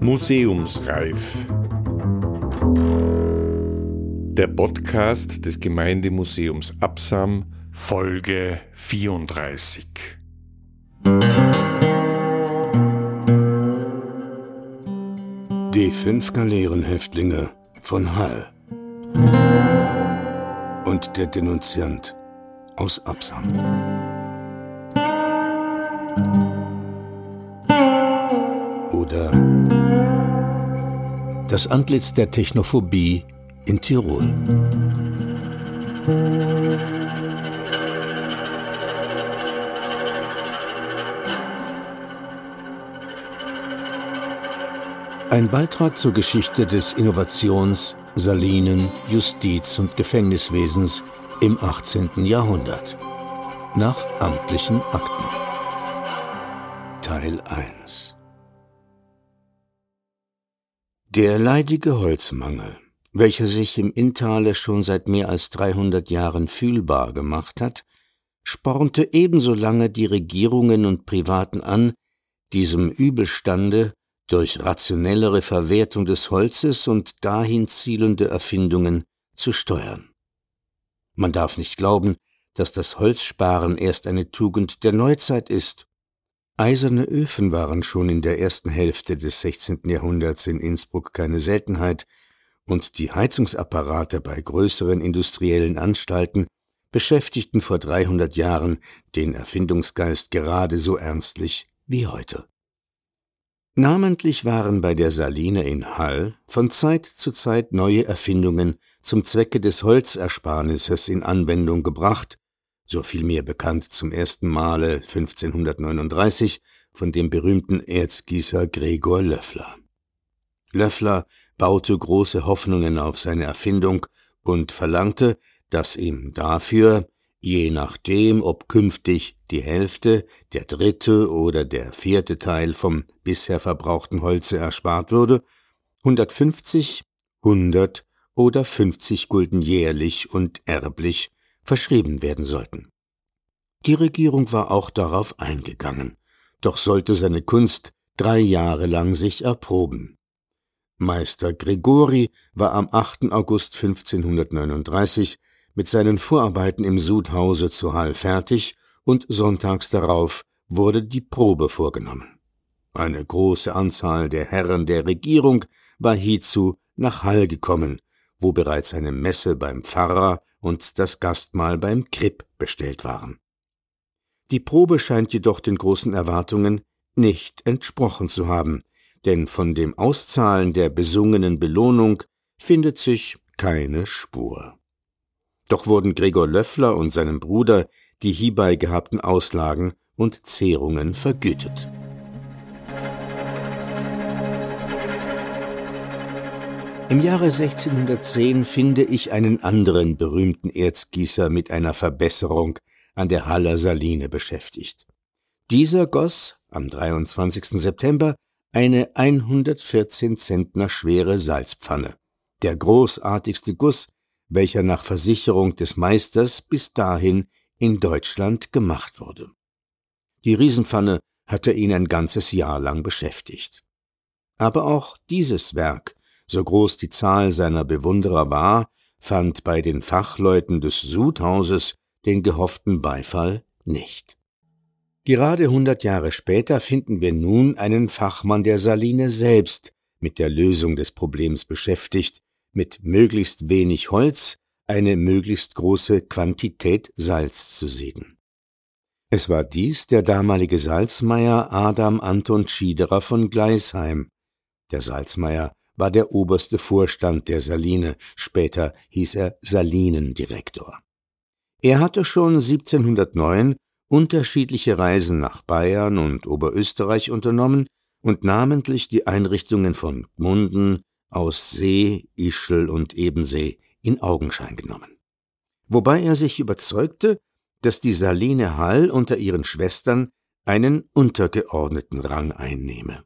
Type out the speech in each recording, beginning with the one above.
Museumsreif. Der Podcast des Gemeindemuseums Absam, Folge 34. Die fünf Galeerenhäftlinge von Hall und der Denunziant aus Absam. Oder das Antlitz der Technophobie in Tirol. Ein Beitrag zur Geschichte des Innovations-, Salinen-, Justiz- und Gefängniswesens im 18. Jahrhundert. Nach amtlichen Akten. Teil 1 Der leidige Holzmangel, welcher sich im Inntale schon seit mehr als 300 Jahren fühlbar gemacht hat, spornte ebenso lange die Regierungen und Privaten an, diesem Übelstande durch rationellere Verwertung des Holzes und dahin zielende Erfindungen zu steuern. Man darf nicht glauben, dass das Holzsparen erst eine Tugend der Neuzeit ist. Eiserne Öfen waren schon in der ersten Hälfte des 16. Jahrhunderts in Innsbruck keine Seltenheit, und die Heizungsapparate bei größeren industriellen Anstalten beschäftigten vor 300 Jahren den Erfindungsgeist gerade so ernstlich wie heute. Namentlich waren bei der Saline in Hall von Zeit zu Zeit neue Erfindungen zum Zwecke des Holzersparnisses in Anwendung gebracht, so vielmehr bekannt zum ersten Male 1539 von dem berühmten Erzgießer Gregor Löffler. Löffler baute große Hoffnungen auf seine Erfindung und verlangte, dass ihm dafür je nachdem, ob künftig die Hälfte, der dritte oder der vierte Teil vom bisher verbrauchten Holze erspart würde, 150, 100 oder 50 Gulden jährlich und erblich verschrieben werden sollten. Die Regierung war auch darauf eingegangen, doch sollte seine Kunst drei Jahre lang sich erproben. Meister Gregori war am 8. August 1539 mit seinen Vorarbeiten im Sudhause zu Hall fertig und sonntags darauf wurde die Probe vorgenommen. Eine große Anzahl der Herren der Regierung war hiezu nach Hall gekommen, wo bereits eine Messe beim Pfarrer und das Gastmahl beim Kripp bestellt waren. Die Probe scheint jedoch den großen Erwartungen nicht entsprochen zu haben, denn von dem Auszahlen der besungenen Belohnung findet sich keine Spur. Doch wurden Gregor Löffler und seinem Bruder die hierbei gehabten Auslagen und Zehrungen vergütet. Im Jahre 1610 finde ich einen anderen berühmten Erzgießer mit einer Verbesserung an der Haller Saline beschäftigt. Dieser goss am 23. September eine 114 Zentner schwere Salzpfanne. Der großartigste Guss, welcher nach Versicherung des Meisters bis dahin in Deutschland gemacht wurde. Die Riesenpfanne hatte ihn ein ganzes Jahr lang beschäftigt. Aber auch dieses Werk, so groß die Zahl seiner Bewunderer war, fand bei den Fachleuten des Sudhauses den gehofften Beifall nicht. Gerade hundert Jahre später finden wir nun einen Fachmann der Saline selbst mit der Lösung des Problems beschäftigt, mit möglichst wenig Holz eine möglichst große Quantität Salz zu sieden. Es war dies der damalige Salzmeier Adam Anton Schiederer von Gleisheim. Der Salzmeier war der oberste Vorstand der Saline, später hieß er Salinendirektor. Er hatte schon 1709 unterschiedliche Reisen nach Bayern und Oberösterreich unternommen und namentlich die Einrichtungen von Gmunden, aus See, Ischl und Ebensee in Augenschein genommen. Wobei er sich überzeugte, dass die Saline Hall unter ihren Schwestern einen untergeordneten Rang einnehme.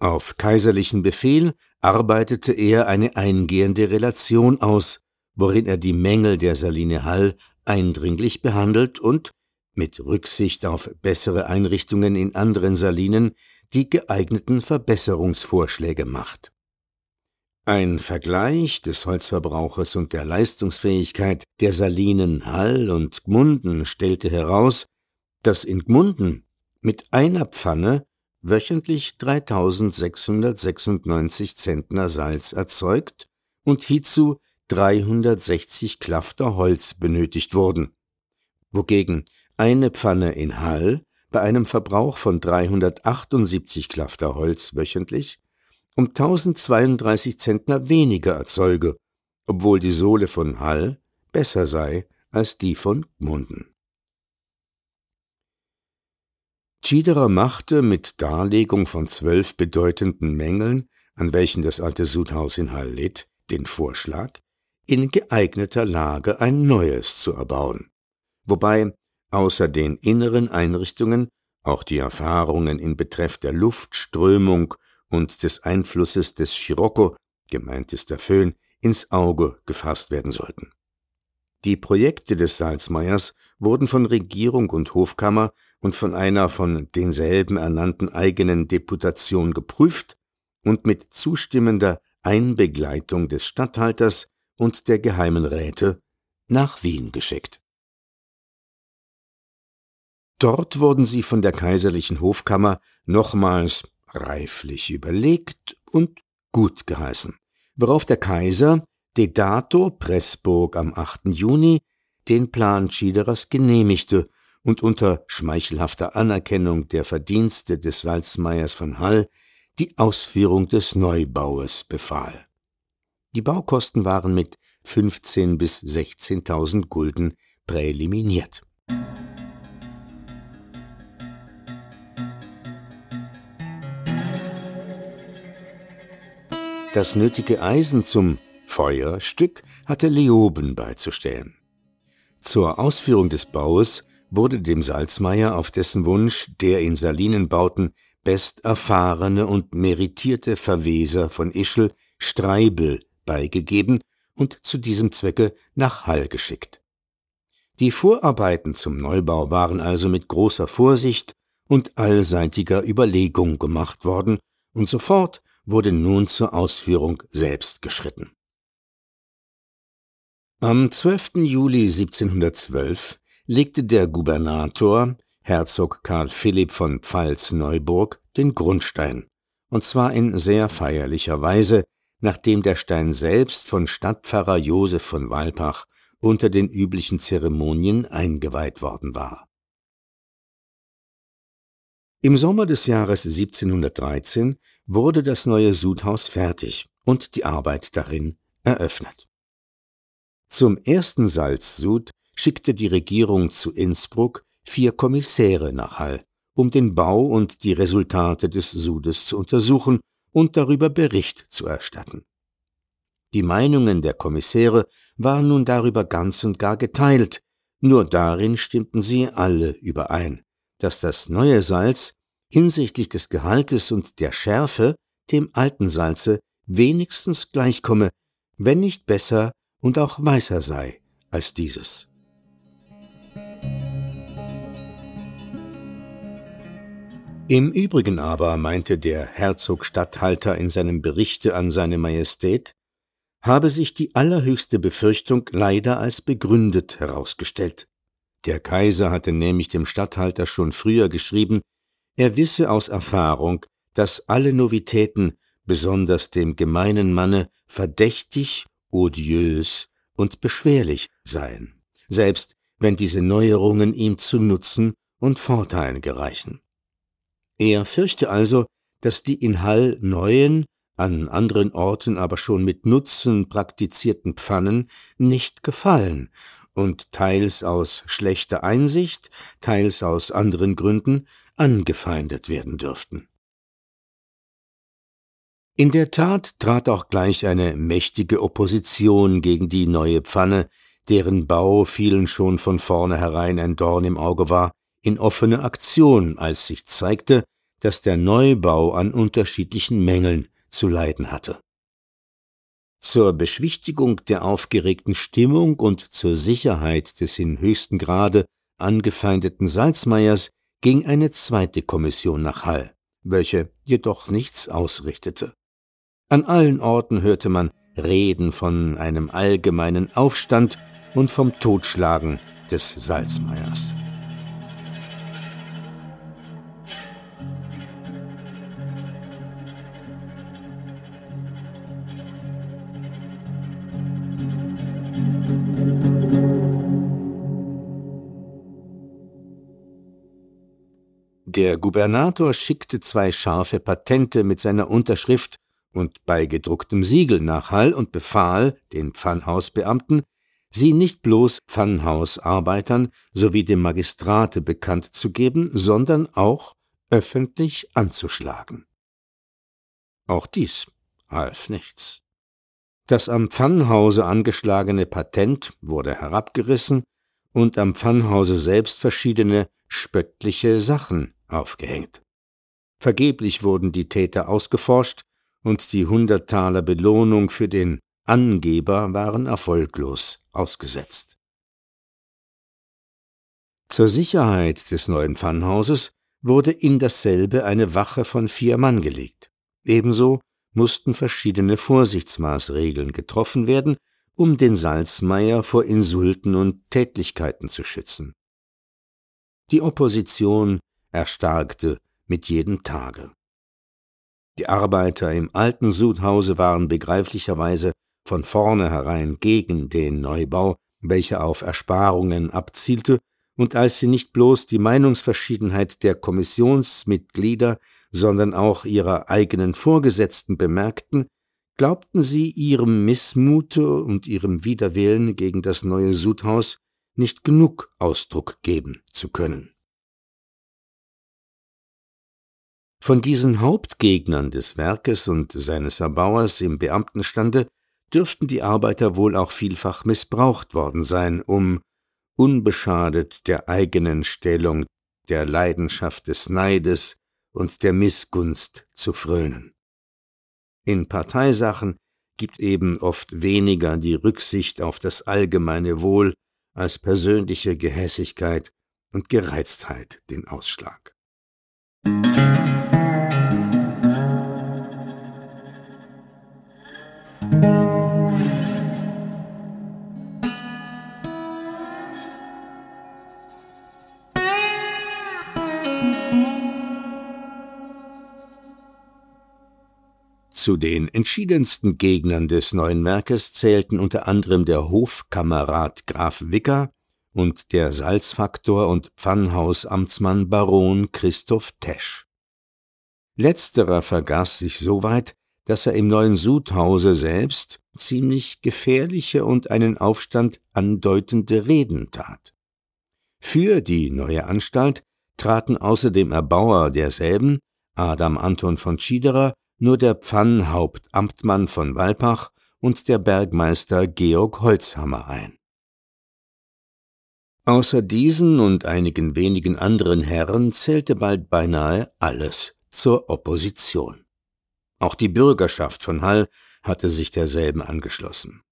Auf kaiserlichen Befehl arbeitete er eine eingehende Relation aus, worin er die Mängel der Saline Hall eindringlich behandelt und mit Rücksicht auf bessere Einrichtungen in anderen Salinen die geeigneten Verbesserungsvorschläge macht. Ein Vergleich des Holzverbrauches und der Leistungsfähigkeit der Salinen Hall und Gmunden stellte heraus, dass in Gmunden mit einer Pfanne wöchentlich 3696 Zentner Salz erzeugt und hierzu 360 Klafter Holz benötigt wurden, wogegen eine Pfanne in Hall bei einem Verbrauch von 378 Klafter Holz wöchentlich um 1032 Zentner weniger erzeuge, obwohl die Sohle von Hall besser sei als die von Gmunden. Schiederer machte mit Darlegung von zwölf bedeutenden Mängeln, an welchen das alte Sudhaus in Hall litt, den Vorschlag, in geeigneter Lage ein neues zu erbauen, wobei außer den inneren Einrichtungen auch die Erfahrungen in Betreff der Luftströmung und des Einflusses des Scirocco, gemeint ist der Föhn, ins Auge gefasst werden sollten. Die Projekte des Salzmeiers wurden von Regierung und Hofkammer und von einer von denselben ernannten eigenen Deputation geprüft und mit zustimmender Einbegleitung des Statthalters und der geheimen Räte nach Wien geschickt. Dort wurden sie von der kaiserlichen Hofkammer nochmals reiflich überlegt und gut geheißen, worauf der Kaiser de dato Pressburg am 8. Juni den Plan Schiederers genehmigte und unter schmeichelhafter Anerkennung der Verdienste des Salzmeiers von Hall die Ausführung des Neubaues befahl. Die Baukosten waren mit 15.000 bis 16.000 Gulden präliminiert. Das nötige Eisen zum Feuerstück hatte Leoben beizustellen. Zur Ausführung des Baues wurde dem Salzmeier auf dessen Wunsch der in Salinenbauten best erfahrene und meritierte Verweser von Ischl Streibel beigegeben und zu diesem Zwecke nach Hall geschickt. Die Vorarbeiten zum Neubau waren also mit großer Vorsicht und allseitiger Überlegung gemacht worden, und sofort wurde nun zur Ausführung selbst geschritten. Am 12. Juli 1712 legte der Gubernator, Herzog Karl Philipp von Pfalz-Neuburg, den Grundstein, und zwar in sehr feierlicher Weise, nachdem der Stein selbst von Stadtpfarrer Josef von Walpach unter den üblichen Zeremonien eingeweiht worden war. Im Sommer des Jahres 1713 wurde das neue Sudhaus fertig und die Arbeit darin eröffnet. Zum ersten Salzsud schickte die Regierung zu Innsbruck vier Kommissäre nach Hall, um den Bau und die Resultate des Sudes zu untersuchen und darüber Bericht zu erstatten. Die Meinungen der Kommissäre waren nun darüber ganz und gar geteilt, nur darin stimmten sie alle überein, dass das neue Salz hinsichtlich des Gehaltes und der Schärfe dem alten Salze wenigstens gleichkomme, wenn nicht besser und auch weißer sei als dieses. Im Übrigen aber meinte der Herzog-Statthalter in seinem Berichte an seine Majestät, habe sich die allerhöchste Befürchtung leider als begründet herausgestellt. Der Kaiser hatte nämlich dem Statthalter schon früher geschrieben, er wisse aus Erfahrung, dass alle Novitäten, besonders dem gemeinen Manne, verdächtig odiös und beschwerlich seien, selbst wenn diese Neuerungen ihm zu Nutzen und Vorteilen gereichen. Er fürchte also, dass die in Hall neuen, an anderen Orten aber schon mit Nutzen praktizierten Pfannen nicht gefallen und teils aus schlechter Einsicht, teils aus anderen Gründen angefeindet werden dürften. In der Tat trat auch gleich eine mächtige Opposition gegen die neue Pfanne, deren Bau vielen schon von vornherein ein Dorn im Auge war, in offene Aktion, als sich zeigte, dass der Neubau an unterschiedlichen Mängeln zu leiden hatte. Zur Beschwichtigung der aufgeregten Stimmung und zur Sicherheit des in höchstem Grade angefeindeten Salzmeiers ging eine zweite Kommission nach Hall, welche jedoch nichts ausrichtete. An allen Orten hörte man Reden von einem allgemeinen Aufstand und vom Totschlagen des Salzmeiers. Der Gubernator schickte zwei scharfe Patente mit seiner Unterschrift und bei gedrucktem Siegel nach Hall und befahl den Pfannhausbeamten, sie nicht bloß Pfannhausarbeitern sowie dem Magistrate bekannt zu geben, sondern auch öffentlich anzuschlagen. Auch dies half nichts. Das am Pfannhause angeschlagene Patent wurde herabgerissen und am Pfannhause selbst verschiedene spöttliche Sachen aufgehängt. Vergeblich wurden die Täter ausgeforscht und die hundert Taler Belohnung für den Angeber waren erfolglos ausgesetzt. Zur Sicherheit des neuen Pfannhauses wurde in dasselbe eine Wache von vier Mann gelegt. Ebenso mussten verschiedene Vorsichtsmaßregeln getroffen werden, um den Salzmeier vor Insulten und Tätlichkeiten zu schützen. Die Opposition erstarkte mit jedem Tage. Die Arbeiter im alten Sudhause waren begreiflicherweise von vornherein gegen den Neubau, welcher auf Ersparungen abzielte, und als sie nicht bloß die Meinungsverschiedenheit der Kommissionsmitglieder, sondern auch ihrer eigenen Vorgesetzten bemerkten, glaubten sie ihrem Missmute und ihrem Widerwillen gegen das neue Sudhaus nicht genug Ausdruck geben zu können. Von diesen Hauptgegnern des Werkes und seines Erbauers im Beamtenstande dürften die Arbeiter wohl auch vielfach missbraucht worden sein, um, unbeschadet der eigenen Stellung, der Leidenschaft des Neides und der Missgunst zu frönen. In Parteisachen gibt eben oft weniger die Rücksicht auf das allgemeine Wohl als persönliche Gehässigkeit und Gereiztheit den Ausschlag. Zu den entschiedensten Gegnern des neuen Werkes zählten unter anderem der Hofkamerad Graf Wicker und der Salzfaktor und Pfannhausamtsmann Baron Christoph Tesch. Letzterer vergaß sich so weit, dass er im neuen Sudhause selbst ziemlich gefährliche und einen Aufstand andeutende Reden tat. Für die neue Anstalt traten außer dem Erbauer derselben, Adam Anton von Schiederer, nur der Pfannhauptamtmann von Walpach und der Bergmeister Georg Holzhammer ein. Außer diesen und einigen wenigen anderen Herren zählte bald beinahe alles zur Opposition. Auch die Bürgerschaft von Hall hatte sich derselben angeschlossen.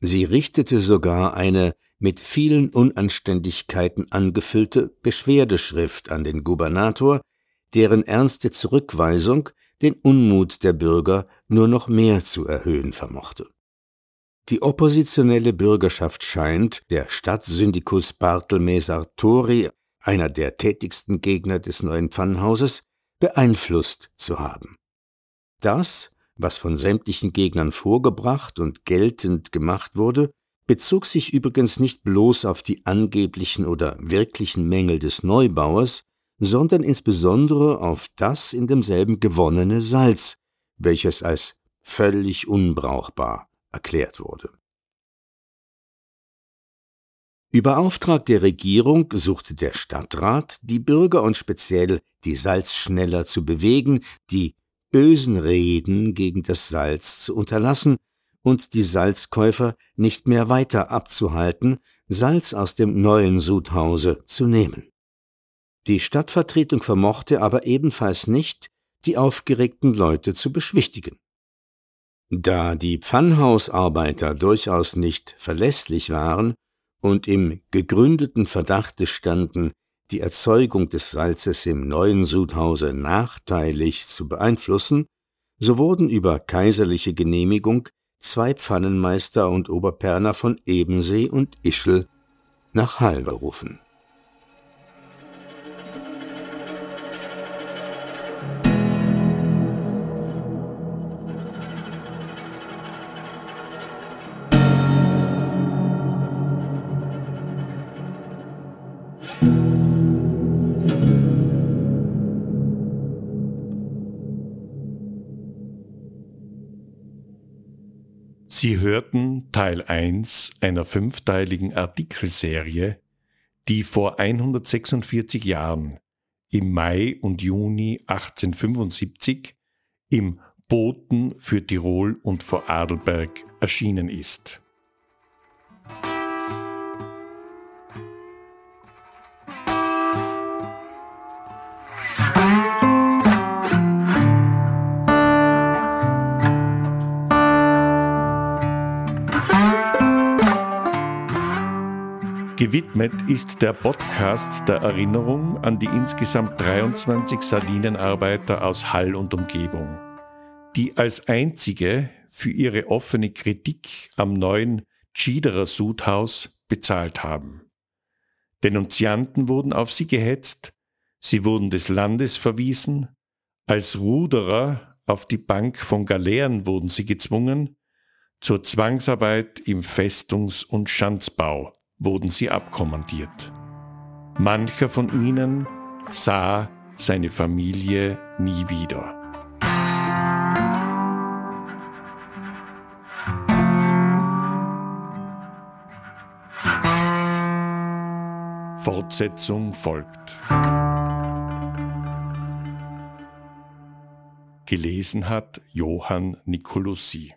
Sie richtete sogar eine mit vielen Unanständigkeiten angefüllte Beschwerdeschrift an den Gubernator, deren ernste Zurückweisung den Unmut der Bürger nur noch mehr zu erhöhen vermochte. Die oppositionelle Bürgerschaft scheint der Stadtsyndikus Bartelme Sartori, einer der tätigsten Gegner des neuen Pfannhauses, beeinflusst zu haben. Das, was von sämtlichen Gegnern vorgebracht und geltend gemacht wurde, bezog sich übrigens nicht bloß auf die angeblichen oder wirklichen Mängel des Neubauers, sondern insbesondere auf das in demselben gewonnene Salz, welches als völlig unbrauchbar erklärt wurde. Über Auftrag der Regierung suchte der Stadtrat, die Bürger und speziell die Salzschneller zu bewegen, die bösen Reden gegen das Salz zu unterlassen und die Salzkäufer nicht mehr weiter abzuhalten, Salz aus dem neuen Sudhause zu nehmen. Die Stadtvertretung vermochte aber ebenfalls nicht, die aufgeregten Leute zu beschwichtigen. Da die Pfannhausarbeiter durchaus nicht verlässlich waren und im gegründeten Verdachte standen, die Erzeugung des Salzes im neuen Sudhause nachteilig zu beeinflussen, so wurden über kaiserliche Genehmigung zwei Pfannenmeister und Oberperner von Ebensee und Ischl nach Hall berufen Sie hörten Teil 1 einer fünfteiligen Artikelserie, die vor 146 Jahren im Mai und Juni 1875 im Boten für Tirol und Vorarlberg erschienen ist. Gewidmet ist der Podcast der Erinnerung an die insgesamt 23 Salinenarbeiter aus Hall und Umgebung, die als einzige für ihre offene Kritik am neuen Tschiederer Sudhaus bezahlt haben. Denunzianten wurden auf sie gehetzt, sie wurden des Landes verwiesen, als Ruderer auf die Bank von Galeeren wurden sie gezwungen, zur Zwangsarbeit im Festungs- und Schanzbau wurden sie abkommandiert. Mancher von ihnen sah seine Familie nie wieder. Fortsetzung folgt. Gelesen hat Johann Nicolussi.